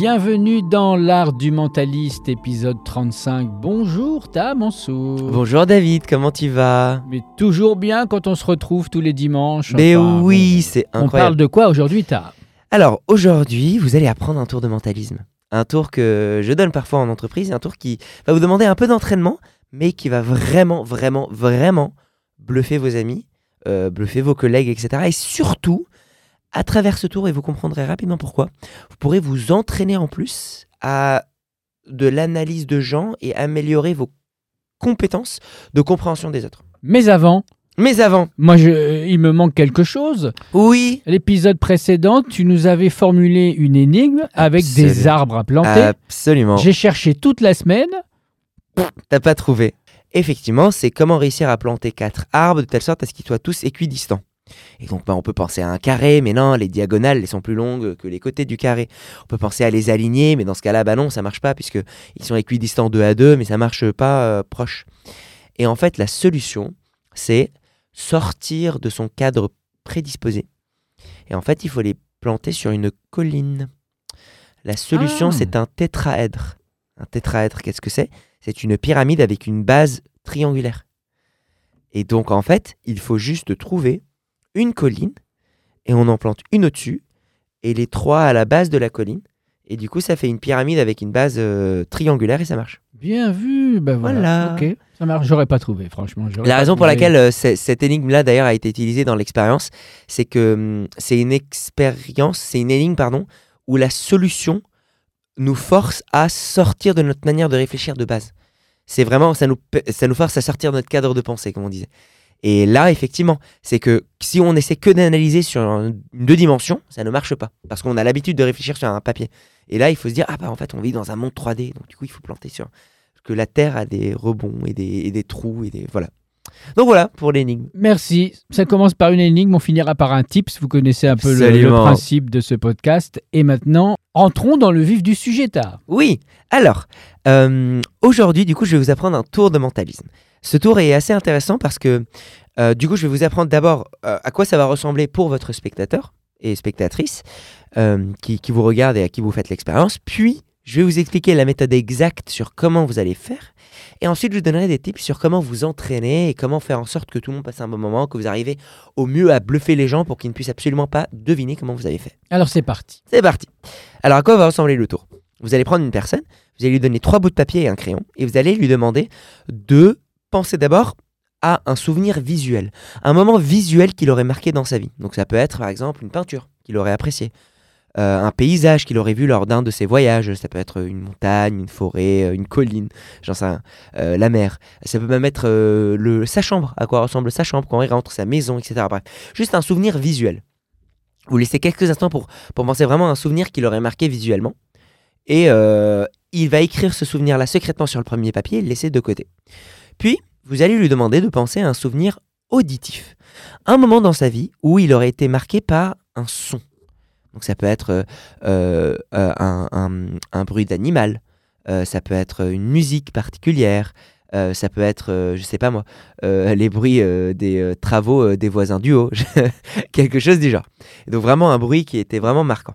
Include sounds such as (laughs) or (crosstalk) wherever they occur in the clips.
Bienvenue dans l'art du mentaliste, épisode 35. Bonjour Ta Mansour. Bonjour David, comment tu vas? Mais toujours bien quand on se retrouve tous les dimanches. Mais Enfin, oui, c'est On parle incroyable. de quoi aujourd'hui, Ta? Alors aujourd'hui, vous allez apprendre un tour de mentalisme. Un tour que je donne parfois en entreprise, un tour qui va vous demander un peu d'entraînement, mais qui va vraiment, vraiment, vraiment bluffer vos amis, euh, bluffer vos collègues, etc. Et surtout, à travers ce tour, et vous comprendrez rapidement pourquoi, vous pourrez vous entraîner en plus à de l'analyse de gens et améliorer vos compétences de compréhension des autres. Mais avant, Mais avant, moi, je, il me manque quelque chose. oui, L'épisode précédent, tu nous avais formulé une énigme avec des arbres à planter. absolument. J'ai cherché toute la semaine. T'as pas trouvé. Effectivement, c'est comment réussir à planter quatre arbres de telle sorte à ce qu'ils soient tous équidistants. Et donc, bah, on peut penser à un carré, mais non, les diagonales, elles sont plus longues que les côtés du carré. On peut penser à les aligner, mais dans ce cas-là, bah non, ça marche pas, puisque ils sont équidistants deux à deux, mais ça marche pas euh, proche. Et en fait, la solution, c'est sortir de son cadre prédisposé. Et en fait, il faut les planter sur une colline. La solution, Ah. c'est un tétraèdre. Un tétraèdre, qu'est-ce que c'est? C'est une pyramide avec une base triangulaire. Et donc, en fait, il faut juste trouver une colline et on en plante une au-dessus et les trois à la base de la colline. Et du coup, ça fait une pyramide avec une base euh, triangulaire et ça marche. Bien vu. Ben voilà. Ça marche. J'aurais pas trouvé, franchement. La raison pour laquelle euh, cette énigme-là, d'ailleurs, a été utilisée dans l'expérience, c'est que hum, c'est une expérience, c'est une énigme, pardon, où la solution nous force à sortir de notre manière de réfléchir de base. C'est vraiment, ça nous, ça nous force à sortir de notre cadre de pensée, comme on disait. Et là, effectivement, c'est que si on essaie que d'analyser sur un- deux dimensions, ça ne marche pas. Parce qu'on a l'habitude de réfléchir sur un papier. Et là, il faut se dire, ah bah en fait, on vit dans un monde 3D. Donc du coup, il faut planter sur... que la Terre a des rebonds et des, et des trous. et des Voilà. Donc voilà pour l'énigme. Merci. Ça commence par une énigme, on finira par un tips. Vous connaissez un peu le, le principe de ce podcast. Et maintenant, entrons dans le vif du sujet, tard. Oui, alors, euh, aujourd'hui, du coup, je vais vous apprendre un tour de mentalisme. Ce tour est assez intéressant parce que, euh, du coup, je vais vous apprendre d'abord euh, à quoi ça va ressembler pour votre spectateur et spectatrice qui, qui vous regarde et à qui vous faites l'expérience. Puis, je vais vous expliquer la méthode exacte sur comment vous allez faire. Et ensuite, je vous donnerai des tips sur comment vous entraîner et comment faire en sorte que tout le monde passe un bon moment, que vous arrivez au mieux à bluffer les gens pour qu'ils ne puissent absolument pas deviner comment vous avez fait. Alors c'est parti. C'est parti. Alors à quoi va ressembler le tour? Vous allez prendre une personne, vous allez lui donner trois bouts de papier et un crayon, et vous allez lui demander de penser d'abord à un souvenir visuel, un moment visuel qu'il aurait marqué dans sa vie. Donc ça peut être par exemple une peinture qu'il aurait appréciée, euh, un paysage qu'il aurait vu lors d'un de ses voyages, ça peut être une montagne, une forêt, euh, une colline, j'en euh, la mer. Ça peut même être le, sa chambre, à quoi ressemble sa chambre quand il rentre, sa maison, etc. Juste un souvenir visuel. Vous laissez quelques instants pour pour penser vraiment à un souvenir qui l'aurait marqué visuellement. Et il va écrire ce souvenir-là secrètement sur le premier papier et le laisser de côté. Puis, vous allez lui demander de penser à un souvenir auditif. Un moment dans sa vie où il aurait été marqué par un son. Donc ça peut être euh, euh, un, bruit d'animal, euh, ça peut être une musique particulière, ça peut être, je sais pas moi, les bruits des travaux des voisins du haut, (laughs) quelque chose du genre. Donc vraiment un bruit qui était vraiment marquant.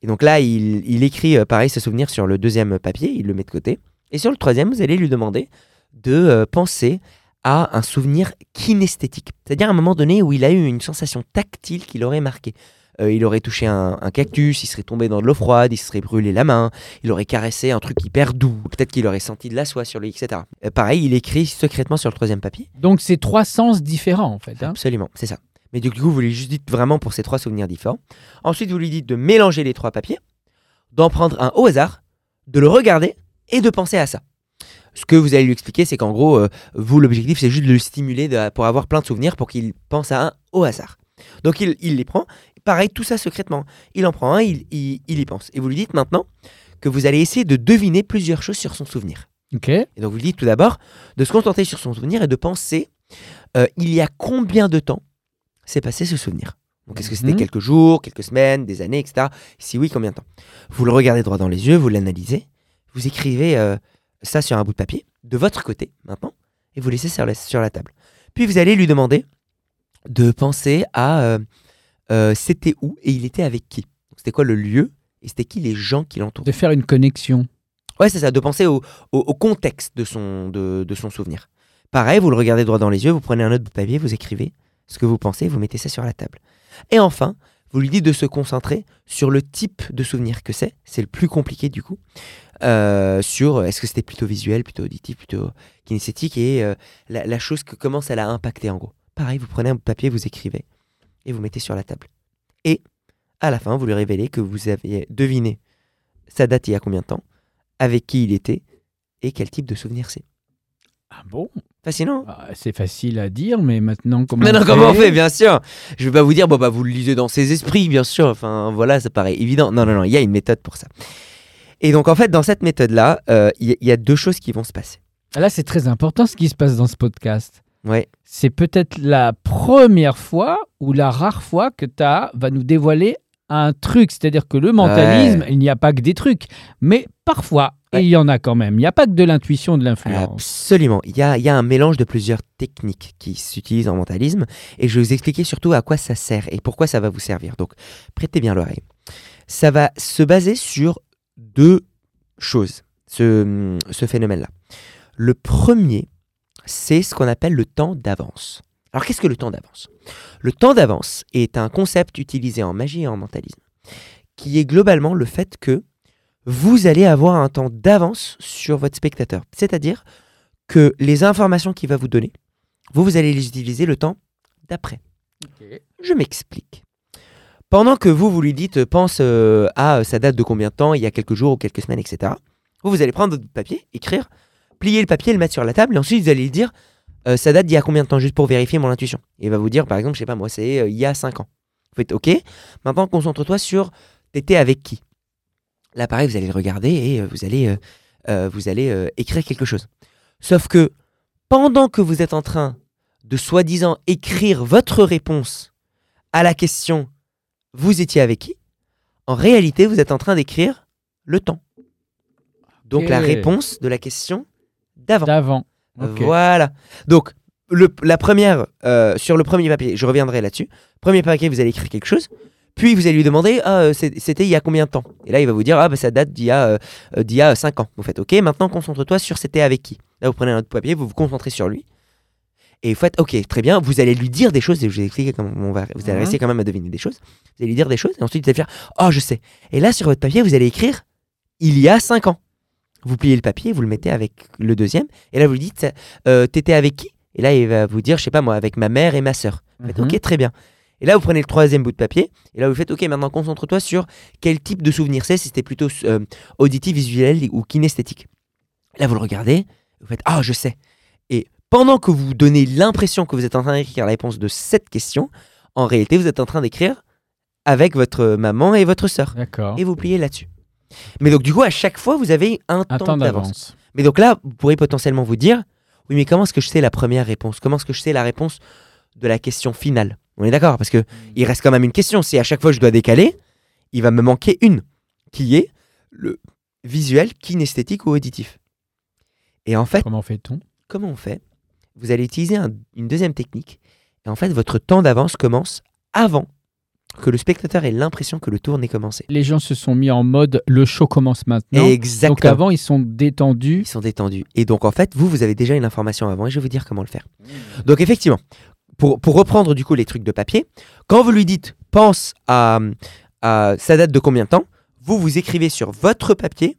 Et donc là, il, il écrit pareil ce souvenir sur le deuxième papier, il le met de côté. Et sur le troisième, vous allez lui demander de penser à un souvenir kinesthétique. C'est-à-dire un moment donné où il a eu une sensation tactile qui l'aurait marqué. Euh, il aurait touché un, un cactus, il serait tombé dans de l'eau froide, il se serait brûlé la main, il aurait caressé un truc hyper doux, peut-être qu'il aurait senti de la soie sur lui, etc. Euh, pareil, il écrit secrètement sur le troisième papier. Donc c'est trois sens différents en fait. hein. Absolument, c'est ça. Mais du coup, vous lui juste dites vraiment pour ces trois souvenirs différents. Ensuite, vous lui dites de mélanger les trois papiers, d'en prendre un au hasard, de le regarder et de penser à ça. Ce que vous allez lui expliquer, c'est qu'en gros, euh, vous, l'objectif, c'est juste de le stimuler de- pour avoir plein de souvenirs pour qu'il pense à un au hasard. Donc, il, il les prend. Pareil, tout ça secrètement. Il en prend un, il, il- il y pense. Et vous lui dites maintenant que vous allez essayer de deviner plusieurs choses sur son souvenir. Ok. Et donc vous lui dites tout d'abord de se concentrer sur son souvenir et de penser euh, il y a combien de temps s'est passé ce souvenir. Donc est-ce que c'était Mhm. quelques jours, quelques semaines, des années, etc. Si oui, combien de temps? Vous le regardez droit dans les yeux, vous l'analysez, vous écrivez euh, ça sur un bout de papier, de votre côté maintenant, et vous laissez sur la, sur la table. Puis vous allez lui demander de penser à euh, euh, c'était où et il était avec qui? C'était quoi le lieu et c'était qui les gens qui l'entourent. De faire une connexion. Ouais, c'est ça, de penser au, au- au contexte de son, de, de son souvenir. Pareil, vous le regardez droit dans les yeux, vous prenez un autre bout de papier, vous écrivez ce que vous pensez, vous mettez ça sur la table. Et enfin, vous lui dites de se concentrer sur le type de souvenir que c'est. C'est le plus compliqué du coup. Euh, sur est-ce que c'était plutôt visuel, plutôt auditif, plutôt kinesthétique et euh, la, la chose que comment ça l'a impacté en gros. Pareil, vous prenez un bout de papier, vous écrivez et vous mettez sur la table. Et à la fin, vous lui révélez que vous aviez deviné sa date il y a combien de temps, avec qui il était et quel type de souvenir c'est. Ah bon? Fascinant. Ah, C'est facile à dire, mais maintenant comment Maintenant, on comment on fait, bien sûr Je vais pas vous dire, bon, bah, vous le lisez dans ses esprits, bien sûr. Enfin, voilà, ça paraît évident. Non, non, non, il y a une méthode pour ça. Et donc, en fait, dans cette méthode-là, euh, il y, il y a deux choses qui vont se passer. Ah, Là, c'est très important ce qui se passe dans ce podcast. Ouais, C'est peut-être la première fois ou la rare fois que ta va nous dévoiler un truc. C'est-à-dire que le mentalisme, il n'y a pas que des trucs, mais parfois, Ouais. il y en a quand même. Il n'y a pas que de l'intuition, de l'influence. absolument. Il y a, il y a un mélange de plusieurs techniques qui s'utilisent en mentalisme. Et je vais vous expliquer surtout à quoi ça sert et pourquoi ça va vous servir. Donc, prêtez bien l'oreille. Ça va se baser sur deux choses, ce, ce phénomène-là. Le premier, c'est ce qu'on appelle le temps d'avance. Alors qu'est-ce que le temps d'avance? Le temps d'avance est un concept utilisé en magie et en mentalisme, qui est globalement le fait que vous allez avoir un temps d'avance sur votre spectateur. C'est-à-dire que les informations qu'il va vous donner, vous, vous allez les utiliser le temps d'après. Je m'explique. Pendant que vous, vous lui dites, pense euh, à sa date de combien de temps, il y a quelques jours ou quelques semaines, etc. Vous, vous allez prendre votre papier, écrire, plier le papier, le mettre sur la table, et ensuite vous allez lui dire, euh, ça date d'il y a combien de temps, juste pour vérifier mon intuition. Et il va vous dire, par exemple, je sais pas moi, c'est euh, il y a 5 ans. Vous faites OK, maintenant concentre-toi sur t'étais avec qui. Là, pareil, vous allez le regarder et euh, vous allez, vous allez écrire quelque chose. Sauf que pendant que vous êtes en train de soi-disant écrire votre réponse à la question vous étiez avec qui, en réalité, vous êtes en train d'écrire le temps. Donc la réponse de la question d'avant. D'avant. Voilà. Donc, le, la première, euh, sur le premier papier, je reviendrai là-dessus. Premier papier, vous allez écrire quelque chose. Puis vous allez lui demander, ah, euh, c'était il y a combien de temps? Et là, il va vous dire, ah, bah, ça date d'il y a, euh, d'il y a 5 ans. Vous faites, ok, maintenant concentre-toi sur c'était avec qui. Là, vous prenez un autre papier, vous vous concentrez sur lui. Et vous faites, ok, très bien, vous allez lui dire des choses, et je vous expliquer comment on va. Vous allez Mhm. réussir quand même à deviner des choses. Vous allez lui dire des choses, et ensuite vous allez faire, oh, je sais. Et là, sur votre papier, vous allez écrire, il y a 5 ans. Vous pliez le papier, vous le mettez avec le deuxième, et là, vous lui dites, euh, t'étais avec qui? Et là, il va vous dire, je sais pas moi, avec ma mère et ma sœur. Faites, Mhm. ok, très bien. Et là, vous prenez le troisième bout de papier, et là, vous faites, ok, maintenant concentre-toi sur quel type de souvenir c'est, si c'était plutôt euh, auditif, visuel ou kinesthétique. Là, vous le regardez, vous faites, ah, je sais. Et pendant que vous donnez l'impression que vous êtes en train d'écrire la réponse de cette question, en réalité, vous êtes en train d'écrire avec votre maman et votre sœur. D'accord. Et vous pliez là-dessus. Mais donc, du coup, à chaque fois, vous avez un, Un temps temps d'avance. Mais donc là, vous pourrez potentiellement vous dire, oui, mais comment est-ce que je sais la première réponse? Comment est-ce que je sais la réponse de la question finale? On est d'accord? Parce que il reste quand même une question. Si à chaque fois je dois décaler, il va me manquer une, qui est le visuel, kinesthétique ou auditif. Et en fait, Comment fait-on? comment on fait? Vous allez utiliser un- une deuxième technique. Et en fait, votre temps d'avance commence avant que le spectateur ait l'impression que le tour n'ait commencé. Les gens se sont mis en mode le show commence maintenant. Exactement. Donc avant, ils sont détendus. Ils sont détendus. Et donc, en fait, vous, vous avez déjà une information avant et je vais vous dire comment le faire. Donc, effectivement, pour, pour reprendre du coup les trucs de papier, quand vous lui dites pense à, à sa date de combien de temps, vous, vous écrivez sur votre papier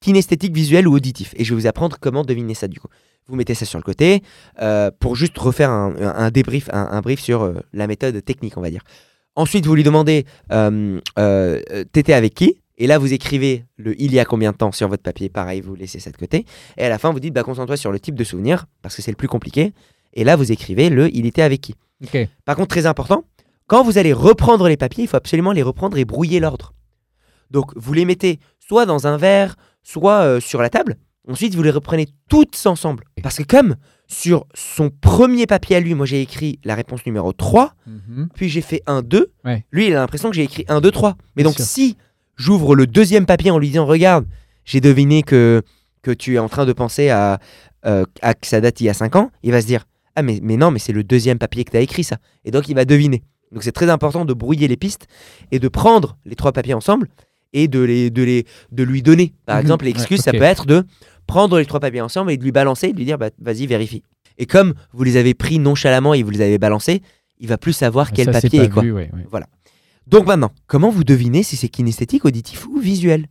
kinesthétique, visuel ou auditif. Et je vais vous apprendre comment deviner ça du coup. Vous mettez ça sur le côté euh, pour juste refaire un, un- un débrief, un, un brief sur euh, la méthode technique, on va dire. Ensuite, vous lui demandez euh, euh, T'étais avec qui? Et là, vous écrivez le il y a combien de temps sur votre papier? Pareil, vous laissez ça de côté. Et à la fin, vous dites bah, Concentre-toi sur le type de souvenir, parce que c'est le plus compliqué. Et là, vous écrivez le il était avec qui? Par contre, très important, quand vous allez reprendre les papiers, il faut absolument les reprendre et brouiller l'ordre. Donc, vous les mettez soit dans un verre, soit euh, sur la table. Ensuite, vous les reprenez toutes ensemble. Parce que comme sur son premier papier à lui, moi j'ai écrit la réponse numéro 3, Mhm. puis j'ai fait 1, 2, Ouais. lui il a l'impression que j'ai écrit 1, 2, 3. Mais Bien donc sûr. si j'ouvre le deuxième papier en lui disant, regarde, j'ai deviné que, que tu es en train de penser à, euh, à que ça date il y a 5 ans, il va se dire, ah mais, mais non, mais c'est le deuxième papier que tu as écrit ça. Et donc il va deviner. Donc c'est très important de brouiller les pistes et de prendre les trois papiers ensemble et de, les, de, les, de lui donner. Par Mhm, exemple, l'excuse, ouais, ça peut être de prendre les trois papiers ensemble et de lui balancer et de lui dire bah, vas-y, vérifie. Et comme vous les avez pris nonchalamment et vous les avez balancés, il va plus savoir quel Ça, c'est papier est quoi. vu, ouais, ouais. Donc maintenant, comment vous devinez si c'est kinesthétique, auditif ou visuel?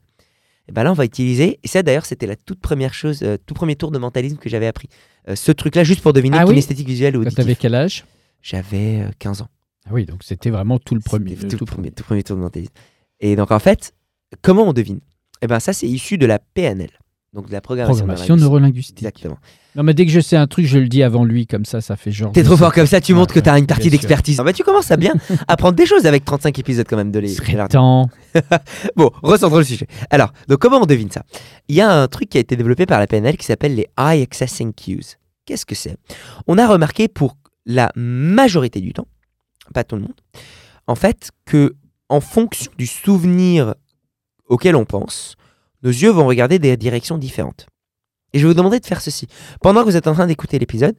Et ben là, on va utiliser, et ça d'ailleurs, c'était la toute première chose, euh, tout premier tour de mentalisme que j'avais appris. Euh, ce truc-là, juste pour deviner Ah oui? kinesthétique, visuel ou auditif. t'avais quel âge? J'avais euh, 15 ans. Ah oui, donc c'était vraiment tout le premier. C'était le tout, tout premier, tout premier tour de mentalisme. Et donc en fait, comment on devine? Eh ben ça, c'est issu de la PNL, donc de la programmation, Programmation neurolinguistique. Exactement. Non, mais dès que je sais un truc, je le dis avant lui, comme ça, ça fait genre. T'es trop fort comme ça, tu Ouais, montres que ouais, t'as une partie d'expertise. Ah bah, tu commences à bien (laughs) apprendre des choses avec 35 épisodes quand même de les. Temps. (laughs) Bon, recentrons le sujet. Alors, donc comment on devine ça? Il y a un truc qui a été développé par la PNL qui s'appelle les Eye Accessing Cues. Qu'est-ce que c'est? On a remarqué pour la majorité du temps, pas tout le monde, en fait, que en fonction du souvenir auquel on pense, nos yeux vont regarder des directions différentes. Et je vais vous demander de faire ceci. Pendant que vous êtes en train d'écouter l'épisode,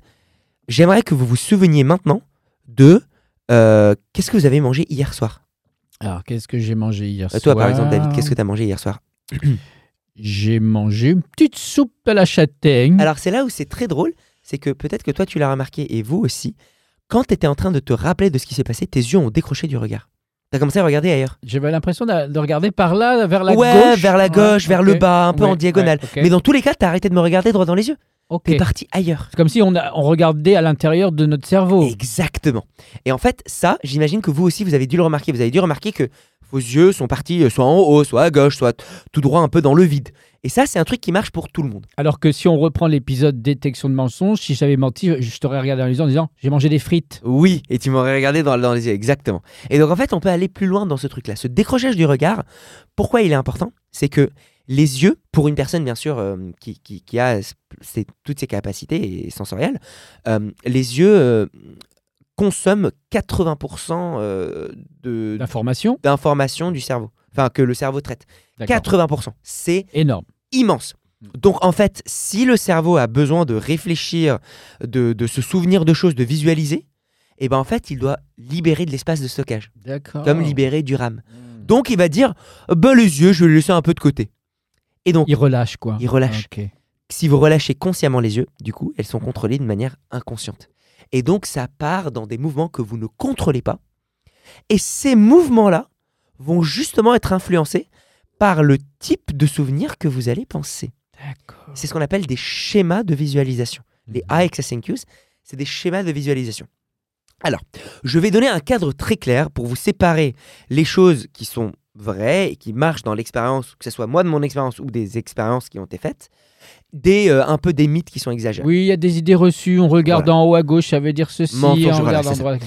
j'aimerais que vous vous souveniez maintenant de euh, qu'est-ce que vous avez mangé hier soir? Alors, qu'est-ce que j'ai mangé hier Euh, soir Toi, par exemple, David, qu'est-ce que tu as mangé hier soir? (clears throat) J'ai mangé une petite soupe à la châtaigne. Alors c'est là où c'est très drôle, c'est que peut-être que toi tu l'as remarqué et vous aussi, quand tu étais en train de te rappeler de ce qui s'est passé, tes yeux ont décroché du regard. T'as commencé à regarder ailleurs. J'avais l'impression de, de regarder par là, vers la ouais, gauche. vers la gauche, Ouais, vers le bas, un peu Ouais, en diagonale. ouais. Mais dans tous les cas, t'as arrêté de me regarder droit dans les yeux. Ok. T'es parti ailleurs. C'est comme si on, a- on regardait à l'intérieur de notre cerveau. Exactement. Et en fait, ça, j'imagine que vous aussi, vous avez dû le remarquer. Vous avez dû remarquer que vos yeux sont partis euh, soit en haut, soit à gauche, soit tout droit un peu dans le vide. Et ça, c'est un truc qui marche pour tout le monde. Alors que si on reprend l'épisode détection de mensonges, si j'avais menti, je t'aurais regardé dans les yeux en disant j'ai mangé des frites. Oui, et tu m'aurais regardé dans, dans les yeux, exactement. Et donc en fait, on peut aller plus loin dans ce truc-là. Ce décrochage du regard, pourquoi il est important? C'est que les yeux, pour une personne bien sûr euh, qui, qui- qui a ses- toutes ses capacités sensorielles, euh, les yeux euh, consomment 80% euh, de- L'information, d'informations du cerveau. Enfin, que le cerveau traite. d'accord. 80%. C'est Énorme. immense. Donc en fait, si le cerveau a besoin de réfléchir, de, de se souvenir de choses, de visualiser, et ben en fait, il doit libérer de l'espace de stockage, comme libérer du RAM. Hmm. Donc il va dire, bah les yeux, je vais les laisser un peu de côté. Et donc, Il relâche quoi. Il relâche. Ok. si vous relâchez consciemment les yeux, du coup, elles sont contrôlées de manière inconsciente. Et donc ça part dans des mouvements que vous ne contrôlez pas. Et ces mouvements-là vont justement être influencés par le type de souvenir que vous allez penser. C'est ce qu'on appelle des schémas de visualisation. Les Mhm. Accessing Cues, c'est des schémas de visualisation. Alors, je vais donner un cadre très clair pour vous séparer les choses qui sont vraies et qui marchent dans l'expérience, que ce soit moi de mon expérience ou des expériences qui ont été faites, des euh, un peu des mythes qui sont exagérés. Oui, il y a des idées reçues. On regarde en haut à gauche, ça veut dire ceci. Mensonge, on voilà, regarde en droit. Oui.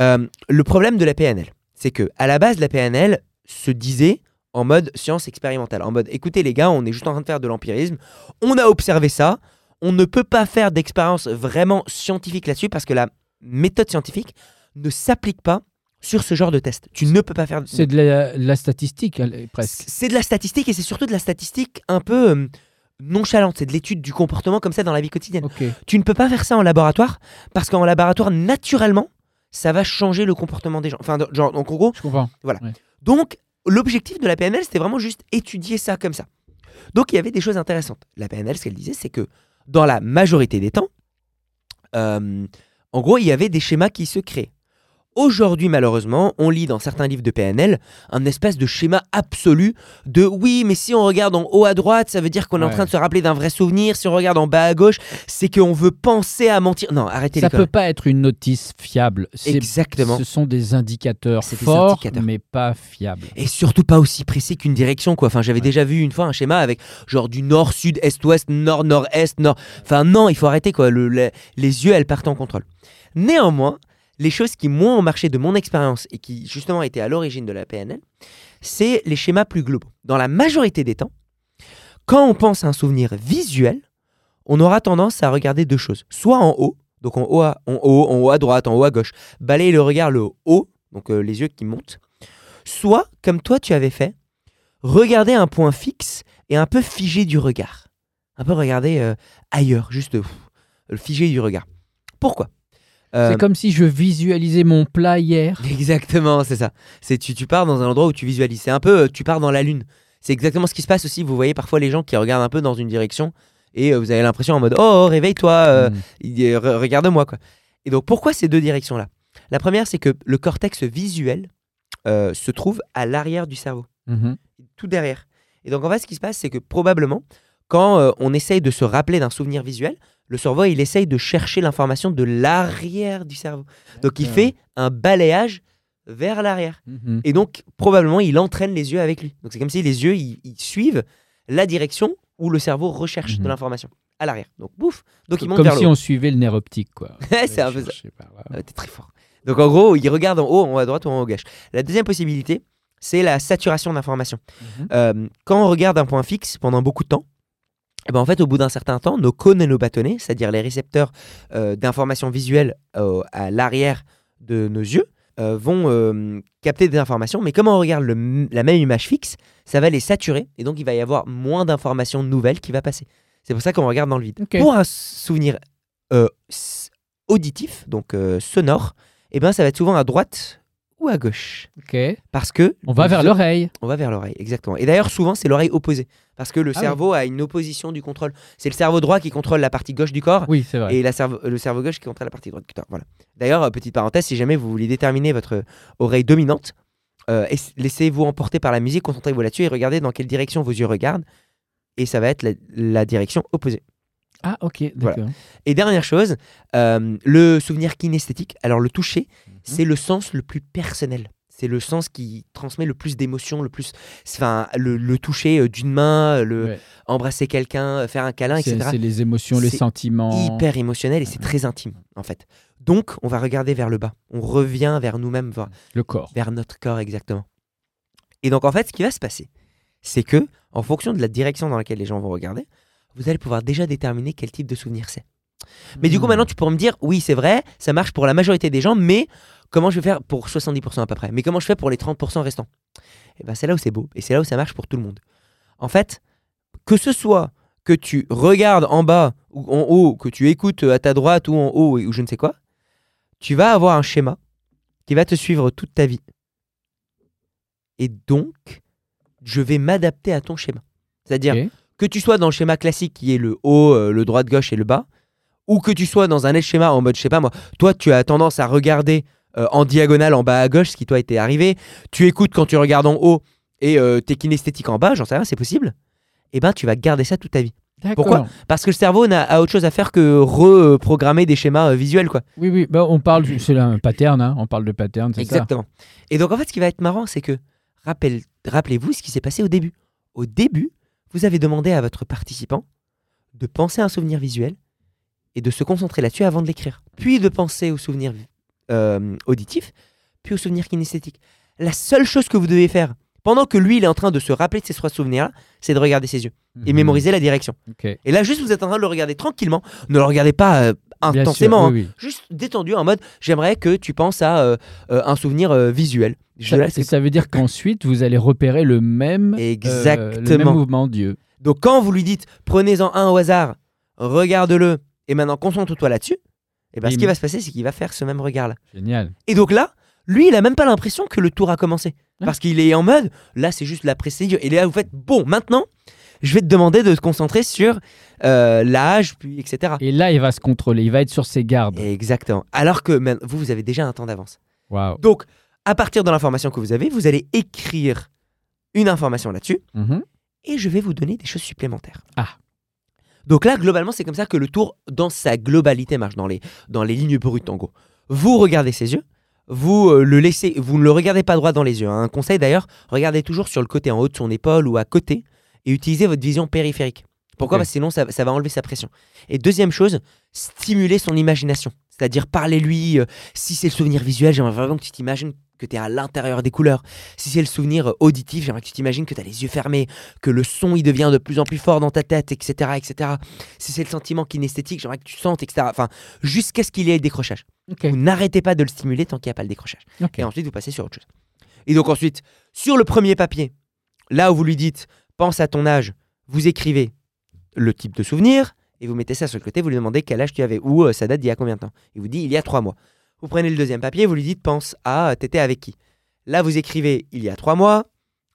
Euh, le problème de la PNL, c'est que à la base, la PNL se disait en mode science expérimentale, en mode écoutez les gars, on est juste en train de faire de l'empirisme, on a observé ça, on ne peut pas faire d'expérience vraiment scientifique là-dessus parce que la méthode scientifique ne s'applique pas sur ce genre de test. Tu ne peux pas faire. C'est de la, la statistique, elle presque. C'est de la statistique et c'est surtout de la statistique un peu euh, nonchalante. C'est de l'étude du comportement comme ça dans la vie quotidienne. Tu ne peux pas faire ça en laboratoire parce qu'en laboratoire, naturellement, ça va changer le comportement des gens. Enfin, genre, donc en gros, Je comprends. donc, l'objectif de la PNL, c'était vraiment juste étudier ça comme ça. Donc, il y avait des choses intéressantes. La PNL, ce qu'elle disait, c'est que dans la majorité des temps, euh, en gros, il y avait des schémas qui se créent. Aujourd'hui, malheureusement, on lit dans certains livres de PNL un espèce de schéma absolu de oui, mais si on regarde en haut à droite, ça veut dire qu'on est en train de se rappeler d'un vrai souvenir. Si on regarde en bas à gauche, c'est qu'on veut penser à mentir. Non, arrêtez Ça peut pas être une notice fiable. Exactement. Ce sont des indicateurs des forts, indicateurs. mais pas fiables. Et surtout pas aussi précis qu'une direction, quoi. Enfin, j'avais Ouais. déjà vu une fois un schéma avec genre du nord, sud, est, ouest, nord, nord, est, nord. Enfin, non, il faut arrêter, quoi. Le- le- les yeux, elles partent en contrôle. Néanmoins, les choses qui moins ont marché de mon expérience et qui justement étaient à l'origine de la PNL, c'est les schémas plus globaux. Dans la majorité des temps, quand on pense à un souvenir visuel, on aura tendance à regarder deux choses. Soit en haut, donc en haut à, en haut, en haut à droite, en haut à gauche, balayer le regard le haut, donc euh, les yeux qui montent. Soit, comme toi tu avais fait, regarder un point fixe et un peu figer du regard. Un peu regarder euh, ailleurs, juste le figer du regard. Pourquoi? Euh, C'est comme si je visualisais mon plat hier. (laughs) Exactement, c'est ça. C'est tu, tu pars dans un endroit où tu visualises. C'est un peu, euh, tu pars dans la lune. C'est exactement ce qui se passe aussi. Vous voyez parfois les gens qui regardent un peu dans une direction et euh, vous avez l'impression en mode oh, oh, réveille-toi, euh, Mm. il- euh, re- regarde-moi quoi. Et donc pourquoi ces deux directions là La première c'est que le cortex visuel se trouve à l'arrière du cerveau, Mhm. tout derrière. Et donc en fait ce qui se passe c'est que probablement quand euh, on essaye de se rappeler d'un souvenir visuel, le cerveau il essaye de chercher l'information de l'arrière du cerveau. Donc il fait un balayage vers l'arrière. Mhm. Et donc, probablement, il entraîne les yeux avec lui. Donc, c'est comme si les yeux, ils, ils suivent la direction où le cerveau recherche de Mhm. l'information, à l'arrière. Donc, bouf. Donc, il monte Comme vers si on suivait le nerf optique, quoi. (laughs) c'est un peu ça. Ah, T'es très fort. Donc, en gros, il regarde en haut, en haut à droite ou en haut à gauche. La deuxième possibilité, c'est la saturation d'information. Mhm. Euh, quand on regarde un point fixe pendant beaucoup de temps, eh ben en fait, au bout d'un certain temps, nos cônes et nos bâtonnets, c'est-à-dire les récepteurs euh, d'informations visuelles euh, à l'arrière de nos yeux, euh, vont capter des informations. Mais comme on regarde le la même image fixe, ça va les saturer et donc il va y avoir moins d'informations nouvelles qui va passer. C'est pour ça qu'on regarde dans le vide. Pour un souvenir auditif, donc sonore, eh ben ça va être souvent à droite ou à gauche. Ok. Parce que On va vers l'oreille. on va vers l'oreille, exactement. Et d'ailleurs, souvent, c'est l'oreille opposée. Parce que le Ah oui. cerveau a une opposition du contrôle. C'est le cerveau droit qui contrôle la partie gauche du corps Oui, c'est vrai. et la le cerveau gauche qui contrôle la partie droite du corps. Voilà. D'ailleurs, euh, petite parenthèse, si jamais vous voulez déterminer votre oreille dominante, euh, laissez-vous emporter par la musique, concentrez-vous là-dessus et regardez dans quelle direction vos yeux regardent. Et ça va être la, la direction opposée. Ah, ok, Voilà. d'accord. Et dernière chose, euh, le souvenir kinesthétique. Alors, le toucher, c'est le sens le plus personnel. C'est le sens qui transmet le plus d'émotions, le plus, enfin, le, le toucher euh, d'une main, le Ouais. embrasser quelqu'un, euh, faire un câlin, etc. c'est les émotions, les sentiments. Hyper émotionnel et c'est très intime en fait. Donc, on va regarder vers le bas. On revient vers nous-mêmes, vers, Le corps. vers notre corps exactement. Et donc, en fait, ce qui va se passer, c'est que, en fonction de la direction dans laquelle les gens vont regarder, vous allez pouvoir déjà déterminer quel type de souvenir c'est. Mais du coup, Hmm. maintenant, tu pourras me dire, oui, c'est vrai, ça marche pour la majorité des gens, mais comment je vais faire pour 70% à peu près? Mais comment je fais pour les 30% restants? Et ben, c'est là où c'est beau, et c'est là où ça marche pour tout le monde. En fait, que ce soit que tu regardes en bas ou en haut, que tu écoutes à ta droite ou en haut ou je ne sais quoi, tu vas avoir un schéma qui va te suivre toute ta vie. Et donc, je vais m'adapter à ton schéma. C'est-à-dire. Que tu sois dans le schéma classique qui est le haut, euh, le droit de gauche et le bas, ou que tu sois dans un autre schéma en mode, je sais pas moi, toi tu as tendance à regarder euh, en diagonale en bas à gauche, ce qui toi était arrivé, tu écoutes quand tu regardes en haut et euh, t'es kinesthétique en bas, j'en sais rien, c'est possible, et ben tu vas garder ça toute ta vie. Pourquoi? Parce que le cerveau n'a a autre chose à faire que reprogrammer des schémas euh, visuels, quoi. Oui, oui. Bah, on parle, c'est un pattern. hein. On parle de pattern, c'est ça. Exactement. Et donc en fait, ce qui va être marrant, c'est que rappel- rappelez-vous ce qui s'est passé au début. Au début, vous avez demandé à votre participant de penser à un souvenir visuel et de se concentrer là-dessus avant de l'écrire. Puis de penser au souvenir euh, auditif, puis au souvenir kinesthétique. La seule chose que vous devez faire pendant que lui il est en train de se rappeler de ces trois souvenirs-là, c'est de regarder ses yeux et Mhm. mémoriser la direction. Et là, juste vous êtes en train de le regarder tranquillement. Ne le regardez pas euh, sûr, intensément. hein oui, juste détendu en mode j'aimerais que tu penses à euh, euh, un souvenir visuel. Je Ça, veut dire qu'ensuite, vous allez repérer le même, le Exactement. même mouvement d'yeux. Donc quand vous lui dites prenez-en un au hasard, regarde-le et maintenant concentre-toi là-dessus, et ben Oui, ce qui va se passer c'est qu'il va faire ce même regard-là. Génial. Et donc là, lui il a même pas l'impression que le tour a commencé Ouais. parce qu'il est en mode là c'est juste la procédure et là vous faites bon maintenant je vais te demander de te concentrer sur euh, l'âge puis etc. Et là, il va se contrôler. Il va être sur ses gardes. Exactement. Alors que man- vous vous avez déjà un temps d'avance. Waouh. Donc, à partir de l'information que vous avez, vous allez écrire une information là-dessus Mhm. et je vais vous donner des choses supplémentaires. Ah. Donc là, globalement, c'est comme ça que le tour, dans sa globalité, marche, dans les, dans les lignes brutes, en gros. Vous regardez ses yeux, vous euh, le laissez, vous ne le regardez pas droit dans les yeux. hein. Un conseil d'ailleurs, regardez toujours sur le côté en haut de son épaule ou à côté et utilisez votre vision périphérique. Pourquoi? Parce que sinon, ça, ça va enlever sa pression. Et deuxième chose, stimulez son imagination. C'est-à-dire, parlez-lui. euh, si c'est le souvenir visuel, j'aimerais vraiment que tu t'imagines que tu es à l'intérieur des couleurs. Si c'est le souvenir euh, auditif, j'aimerais que tu t'imagines que tu as les yeux fermés, que le son il devient de plus en plus fort dans ta tête, etc. etc. Si c'est le sentiment kinesthétique, j'aimerais que tu sentes, etc. Enfin, jusqu'à ce qu'il y ait le décrochage. Vous n'arrêtez pas de le stimuler tant qu'il n'y a pas le décrochage. Et ensuite, vous passez sur autre chose. Et donc ensuite, sur le premier papier, là où vous lui dites, pense à ton âge, vous écrivez le type de souvenir Et vous mettez ça sur le côté, vous lui demandez quel âge tu avais ou euh, ça date d'il y a combien de temps. Il vous dit il y a trois mois. Vous prenez le deuxième papier, vous lui dites pense à t'étais avec qui? Là, vous écrivez il y a trois mois,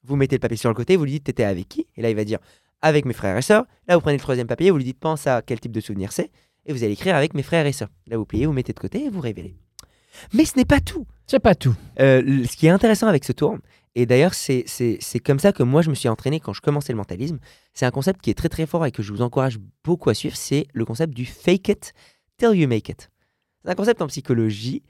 vous mettez le papier sur le côté, vous lui dites t'étais avec qui? Et là, il va dire avec mes frères et sœurs. Là, vous prenez le troisième papier, vous lui dites pense à quel type de souvenir c'est. Et vous allez écrire avec mes frères et sœurs. Là, vous pliez, vous mettez de côté et vous révélez. Mais ce n'est pas tout. C'est pas tout. Euh, ce qui est intéressant avec ce tour, et d'ailleurs c'est c'est- c'est comme ça que moi je me suis entraîné quand je commençais le mentalisme, c'est un concept qui est très très fort et que je vous encourage beaucoup à suivre, c'est le concept du fake it till you make it. C'est un concept en psychologie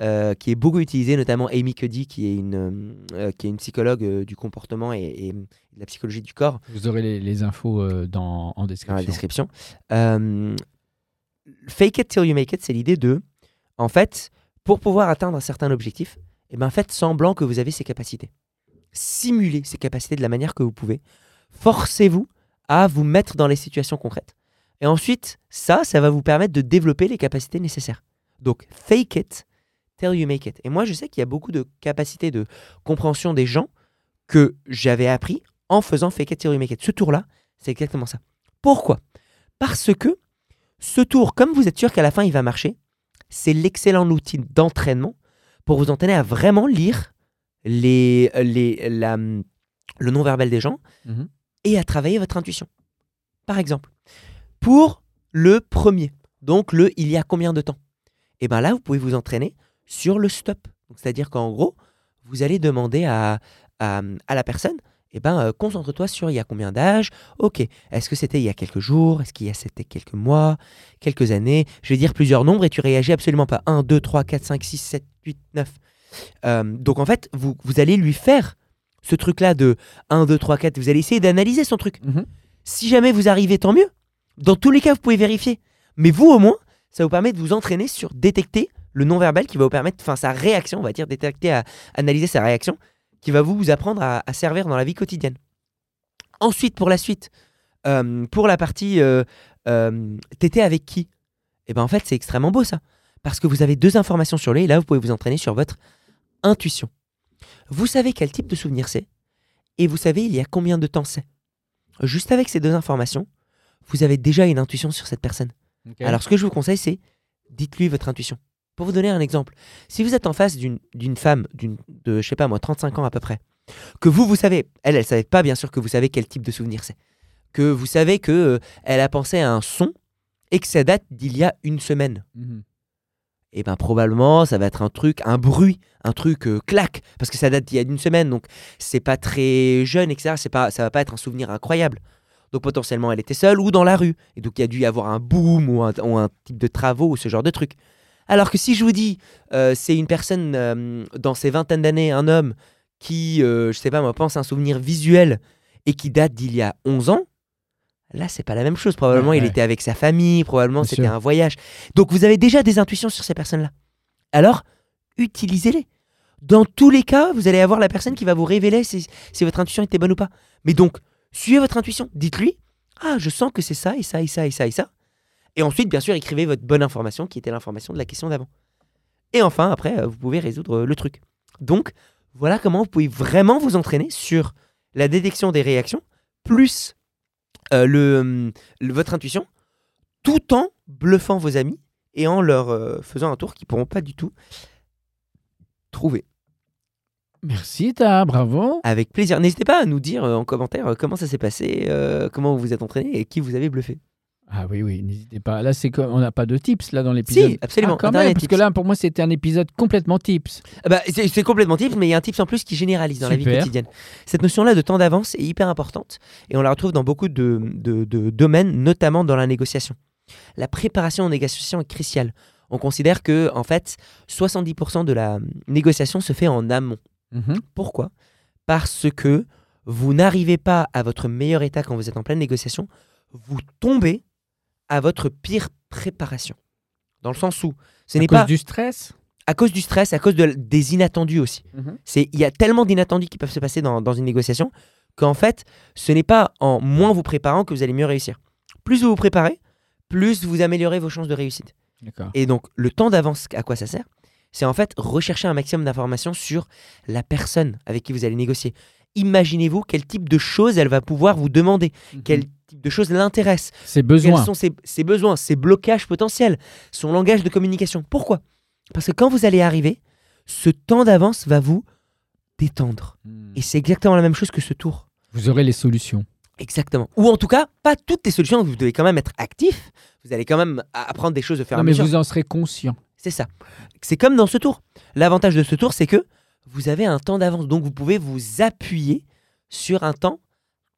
euh, qui est beaucoup utilisé, notamment Amy Cuddy, qui est une, euh, euh, qui est une psychologue euh, du comportement et, et de la psychologie du corps, Vous aurez les, les infos dans, en dans description. la description. Fake it till you make it, c'est l'idée de, en fait, pour pouvoir atteindre un certain objectif, eh ben, faites semblant que vous avez ces capacités. Simulez ces capacités de la manière que vous pouvez. Forcez-vous à vous mettre dans les situations concrètes. Et ensuite, ça, ça va vous permettre de développer les capacités nécessaires. Donc, fake it till you make it. Et moi, je sais qu'il y a beaucoup de capacités de compréhension des gens que j'avais appris en faisant fake it till you make it. Ce tour-là, c'est exactement ça. Pourquoi? Parce que ce tour, comme vous êtes sûr qu'à la fin il va marcher, c'est l'excellent outil d'entraînement pour vous entraîner à vraiment lire les, les, la- le non-verbal des gens Mhm. et à travailler votre intuition. Par exemple, pour le premier, donc le il y a combien de temps Et bien là, vous pouvez vous entraîner sur le stop. C'est-à-dire qu'en gros, vous allez demander à, à, à la personne, eh ben, euh, concentre-toi sur il y a combien d'âge Ok, est-ce que c'était il y a quelques jours? Est-ce qu'il y a c'était quelques mois? Quelques années? Je vais dire plusieurs nombres et tu réagis absolument pas. 1, 2, 3, 4, 5, 6, 7, 8, 9. Euh, donc en fait, vous, vous allez lui faire ce truc-là de 1, 2, 3, 4. Vous allez essayer d'analyser son truc. Mhm. Si jamais vous arrivez, tant mieux. Dans tous les cas, vous pouvez vérifier. Mais vous, au moins, ça vous permet de vous entraîner sur détecter le non-verbal qui va vous permettre, enfin sa réaction, on va dire, détecter, analyser sa réaction, qui va vous, apprendre à, servir dans la vie quotidienne. Ensuite, pour la suite, euh, pour la partie euh, euh, t'étais avec qui? Et ben en fait, c'est extrêmement beau ça. Parce que vous avez deux informations sur lui, et là, vous pouvez vous entraîner sur votre intuition. Vous savez quel type de souvenir c'est, et vous savez il y a combien de temps c'est. Juste avec ces deux informations, vous avez déjà une intuition sur cette personne. Alors, ce que je vous conseille, c'est dites-lui votre intuition. Pour vous donner un exemple, si vous êtes en face d'une femme d'une de, je sais pas moi, 35 ans à peu près, que vous, vous savez, elle, elle savait pas bien sûr que vous savez quel type de souvenir c'est, que vous savez que euh, elle a pensé à un son et que ça date d'il y a une semaine, Mhm. et ben probablement ça va être un truc, un bruit, un truc euh, clac, parce que ça date d'il y a une semaine, donc c'est pas très jeune, etc. C'est pas, ça va pas être un souvenir incroyable. Donc potentiellement elle était seule ou dans la rue, et donc il y a dû y avoir un boom ou un, ou un type de travaux ou ce genre de truc. Alors que si je vous dis euh, c'est une personne euh, dans ses vingtaines d'années, un homme qui, euh, je sais pas moi, pense à un souvenir visuel et qui date d'il y a 11 ans, là c'est pas la même chose. Probablement Ouais, il ouais. était avec sa famille, probablement c'était un voyage. Donc vous avez déjà des intuitions sur ces personnes-là. Alors utilisez-les. Dans tous les cas, vous allez avoir la personne qui va vous révéler si, si votre intuition était bonne ou pas. Mais donc, suivez votre intuition. Dites-lui Ah, je sens que c'est ça et ça et ça et ça et ça. Et ensuite, bien sûr, écrivez votre bonne information qui était l'information de la question d'avant. Et enfin, après, euh, vous pouvez résoudre euh, le truc. Donc, voilà comment vous pouvez vraiment vous entraîner sur la détection des réactions, plus euh, le, hum, le- votre intuition, tout en bluffant vos amis et en leur faisant un tour qu'ils pourront pas du tout trouver. Merci, Ta, bravo. Avec plaisir. N'hésitez pas à nous dire euh, en commentaire euh, comment ça s'est passé, euh, comment vous vous êtes entraîné et qui vous avez bluffé. Ah oui, oui, n'hésitez pas. Là, c'est on n'a pas de tips là dans l'épisode. Si, absolument. Ah, quand même, parce tips. que là, pour moi, c'était un épisode complètement tips. Ah bah, c'est complètement tips, mais il y a un tips en plus qui généralise dans la vie quotidienne. Cette notion-là de temps d'avance est hyper importante et on la retrouve dans beaucoup de, de- de domaines, notamment dans la négociation. La préparation aux négociations est cruciale. On considère que, en fait, 70% de la négociation se fait en amont. Mhm. Pourquoi? Parce que vous n'arrivez pas à votre meilleur état quand vous êtes en pleine négociation, vous tombez à votre pire préparation. Dans le sens où ce À n'est cause pas du stress? à cause du stress, à cause de- des inattendus aussi. C'est il y a tellement d'inattendus qui peuvent se passer dans, dans une négociation qu'en fait, ce n'est pas en moins vous préparant que vous allez mieux réussir. Plus vous vous préparez, plus vous améliorez vos chances de réussite. Et donc, le temps d'avance, à quoi ça sert? C'est en fait rechercher un maximum d'informations sur la personne avec qui vous allez négocier. imaginez-vous quel type de choses elle va pouvoir vous demander, Mhm. quel type de choses l'intéresse, Ses quels besoins. sont ses, ses besoins, ses blocages potentiels, son langage de communication. Pourquoi? Parce que quand vous allez arriver, ce temps d'avance va vous détendre. Mhm. Et c'est exactement la même chose que ce tour. Vous aurez les solutions. Exactement. Ou en tout cas, pas toutes les solutions, vous devez quand même être actif, vous allez quand même apprendre des choses au fur et à Non, mais mesure. vous en serez conscient. C'est ça. C'est comme dans ce tour. L'avantage de ce tour, c'est que vous avez un temps d'avance. Donc vous pouvez vous appuyer sur un temps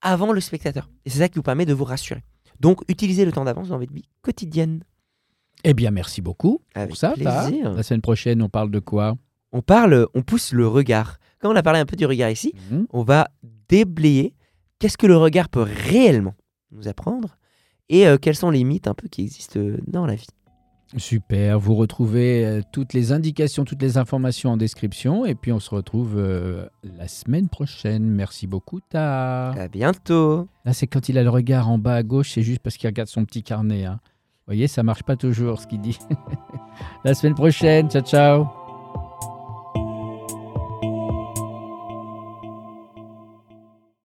avant le spectateur. Et c'est ça qui vous permet de vous rassurer. Donc utilisez le temps d'avance dans votre vie quotidienne. Eh bien, merci beaucoup Avec pour ça. Plaisir. La semaine prochaine, on parle de quoi? On parle, on pousse le regard. Quand on a parlé un peu du regard ici, Mhm. on va déblayer qu'est-ce que le regard peut réellement nous apprendre et euh, quels sont les mythes un peu qui existent dans la vie. Super. Vous retrouvez euh, toutes les indications, toutes les informations en description. Et puis, on se retrouve euh, la semaine prochaine. Merci beaucoup, Ta. À bientôt. Là, c'est quand il a le regard en bas à gauche, c'est juste parce qu'il regarde son petit carnet. hein. Vous voyez, ça marche pas toujours ce qu'il dit. (laughs) la semaine prochaine. Ciao, ciao.